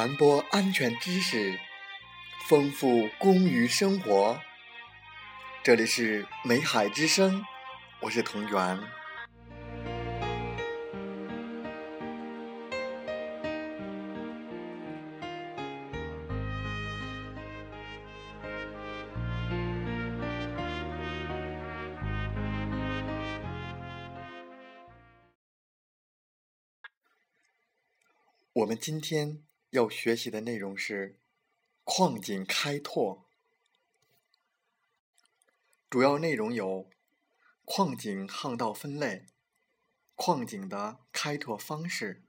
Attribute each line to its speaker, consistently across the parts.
Speaker 1: 传播安全知识，丰富公余生活。这里是美海之声，我是同源。我们今天要学习的内容是矿井开拓，主要内容有矿井巷道分类、矿井的开拓方式。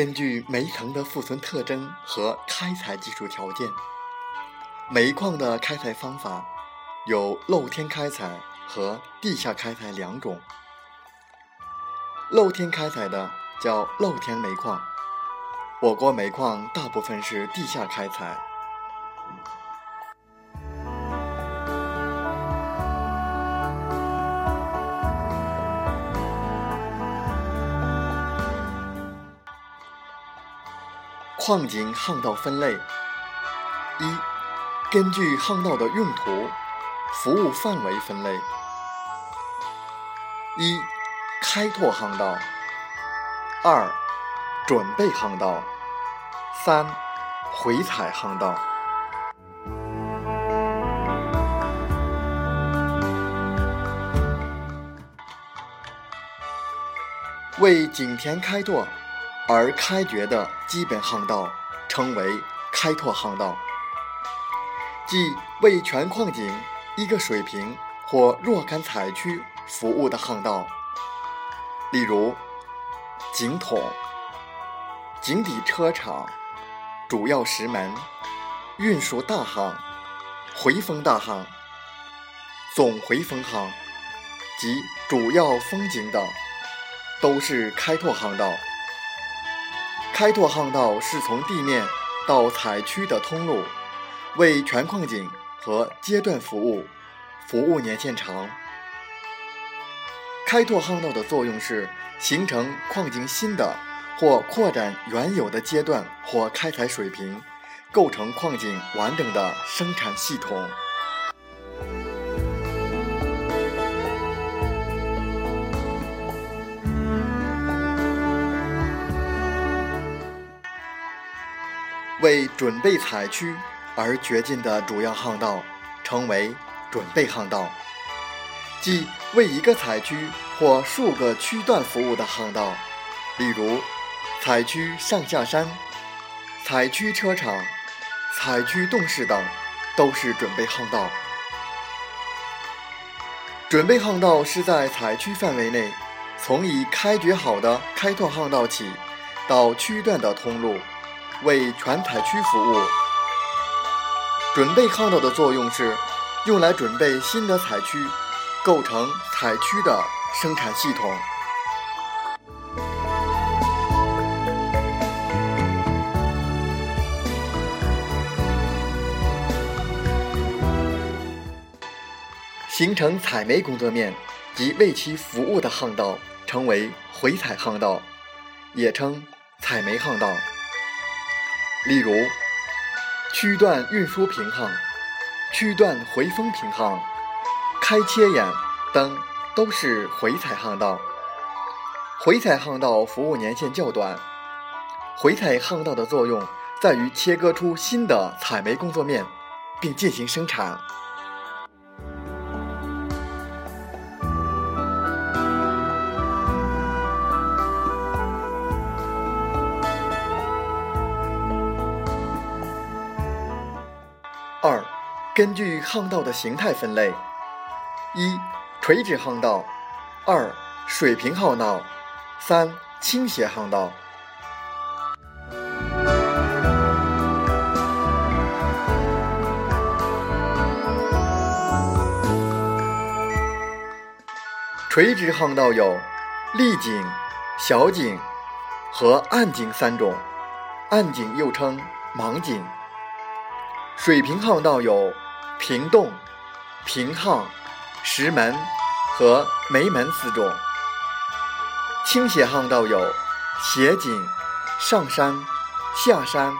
Speaker 1: 根据煤层的富存特征和开采技术条件，煤矿的开采方法有露天开采和地下开采两种。露天开采的叫露天煤矿，我国煤矿大部分是地下开采。矿井巷道分类：一、根据巷道的用途、服务范围分类。一、开拓巷道；二、准备巷道；三、回采巷道。为井田开拓。而开掘的基本巷道称为开拓巷道，即为全矿井一个水平或若干采区服务的巷道。例如，井筒、井底车场、主要石门、运输大巷、回风大巷、总回风巷及主要风井等，都是开拓巷道。开拓巷道是从地面到采区的通路，为全矿井和阶段服务，服务年限长。开拓巷道的作用是形成矿井新的或扩展原有的阶段或开采水平，构成矿井完整的生产系统。为准备采区而掘进的主要巷道，称为准备巷道，即为一个采区或数个区段服务的巷道。例如，采区上下山、采区车场、采区洞室等，都是准备巷道。准备巷道是在采区范围内，从已开掘好的开拓巷道起，到区段的通路。为全采区服务，准备巷道的作用是用来准备新的采区，构成采区的生产系统。形成采煤工作面及为其服务的巷道，称为回采巷道，也称采煤巷道。例如，区段运输平衡、区段回风平衡、开切眼等都是回采巷道。回采巷道服务年限较短。回采巷道的作用在于切割出新的采煤工作面，并进行生产。二、根据巷道的形态分类：一、垂直巷道；二、水平巷道；三、倾斜巷道。垂直巷道有立井、小井和暗井三种，暗井又称盲井。水平巷道有平洞、平巷、石门和梅门四种。倾斜巷道有斜井、上山、下山、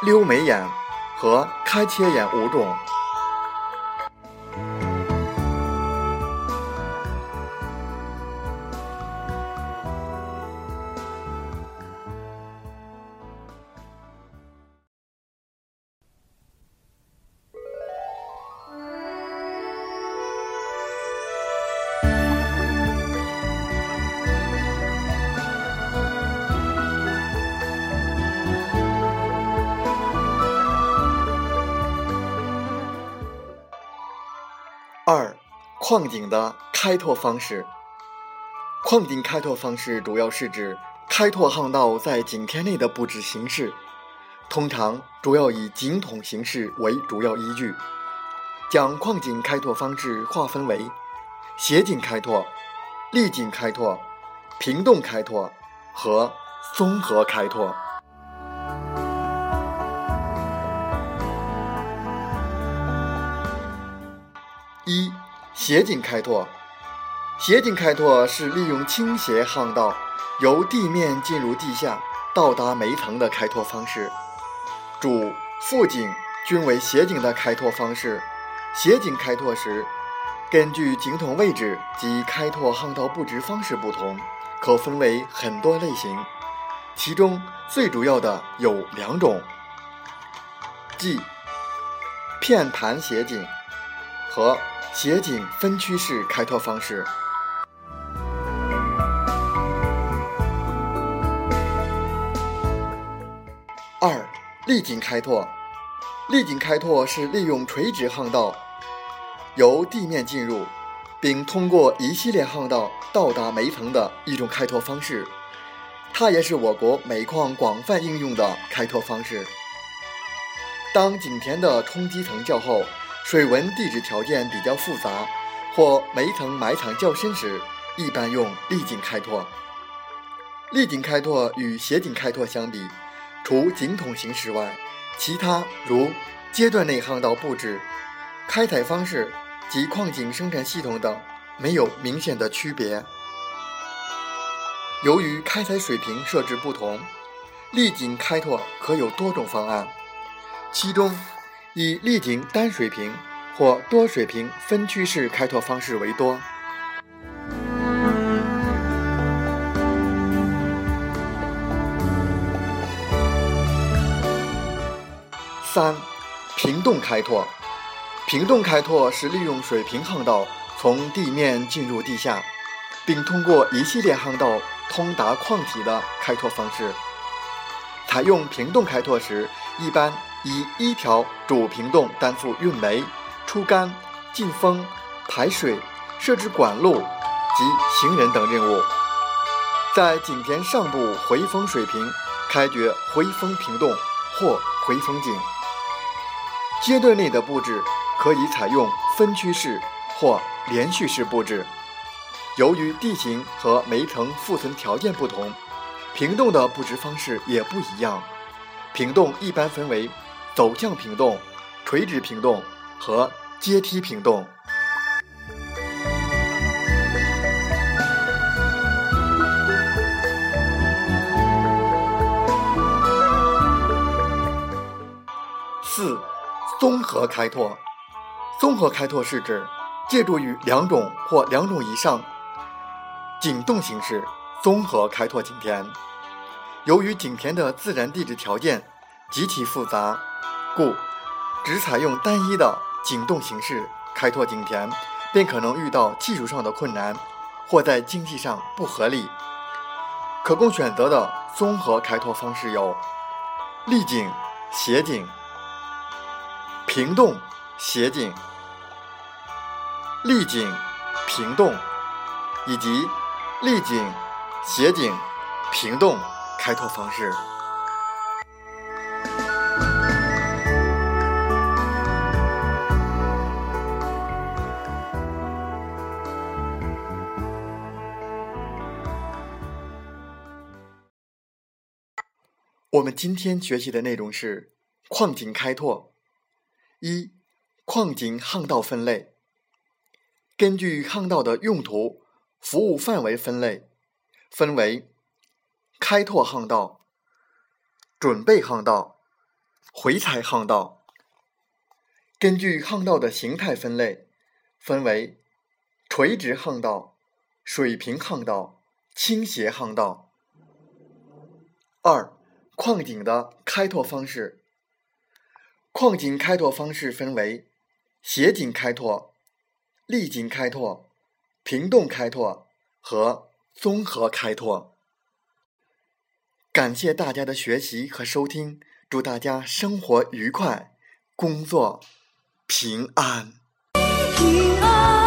Speaker 1: 溜眉眼和开切眼五种。矿井的开拓方式。矿井开拓方式主要是指开拓巷道在井田内的布置形式，通常主要以井筒形式为主要依据。将矿井开拓方式划分为斜井开拓、立井开拓、平洞开拓和综合开拓。一、斜井开拓。斜井开拓是利用倾斜巷道，由地面进入地下，到达煤层的开拓方式。主副井均为斜井的开拓方式。斜井开拓时，根据井筒位置及开拓巷道布置方式不同，可分为很多类型。其中最主要的有两种，即片盘斜井和。斜井分区式开拓方式。二、立井开拓。立井开拓是利用垂直巷道，由地面进入，并通过一系列巷道到达煤层的一种开拓方式。它也是我国煤矿广泛应用的开拓方式。当井田的冲积层较厚。水文地质条件比较复杂，或煤层埋藏较深时，一般用立井开拓。立井开拓与斜井开拓相比，除井筒形式外，其他如阶段内巷道布置、开采方式及矿井生产系统等没有明显的区别。由于开采水平设置不同，立井开拓可有多种方案，其中。以立井单水平或多水平分区式开拓方式为多。三、平洞开拓。平洞开拓是利用水平巷道从地面进入地下，并通过一系列巷道通达矿体的开拓方式。采用平洞开拓时，一般。以一条主平洞担负运煤、出干、进风、排水、设置管路及行人等任务，在井田上部回风水平开掘回风平洞或回风井。阶段内的布置可以采用分区式或连续式布置。由于地形和煤层复存条件不同，平洞的布置方式也不一样。平洞一般分为。走向平洞、垂直平洞和阶梯平洞。四、综合开拓。综合开拓是指借助于两种或两种以上井洞形式综合开拓井田。由于井田的自然地质条件极其复杂。故，只采用单一的井洞形式开拓井田，便可能遇到技术上的困难，或在经济上不合理。可供选择的综合开拓方式有：立井、斜井、平洞、斜井、立井、平洞，以及立井、斜井、平洞开拓方式。我们今天学习的内容是矿井开拓。一、矿井巷道分类。根据巷道的用途、服务范围分类，分为开拓巷道、准备巷道、回踩巷道。根据巷道的形态分类，分为垂直巷道、水平巷道、倾斜巷道。二。矿井的开拓方式，矿井开拓方式分为斜井开拓、立井开拓、平洞开拓和综合开拓。感谢大家的学习和收听，祝大家生活愉快，工作平安。
Speaker 2: 平安。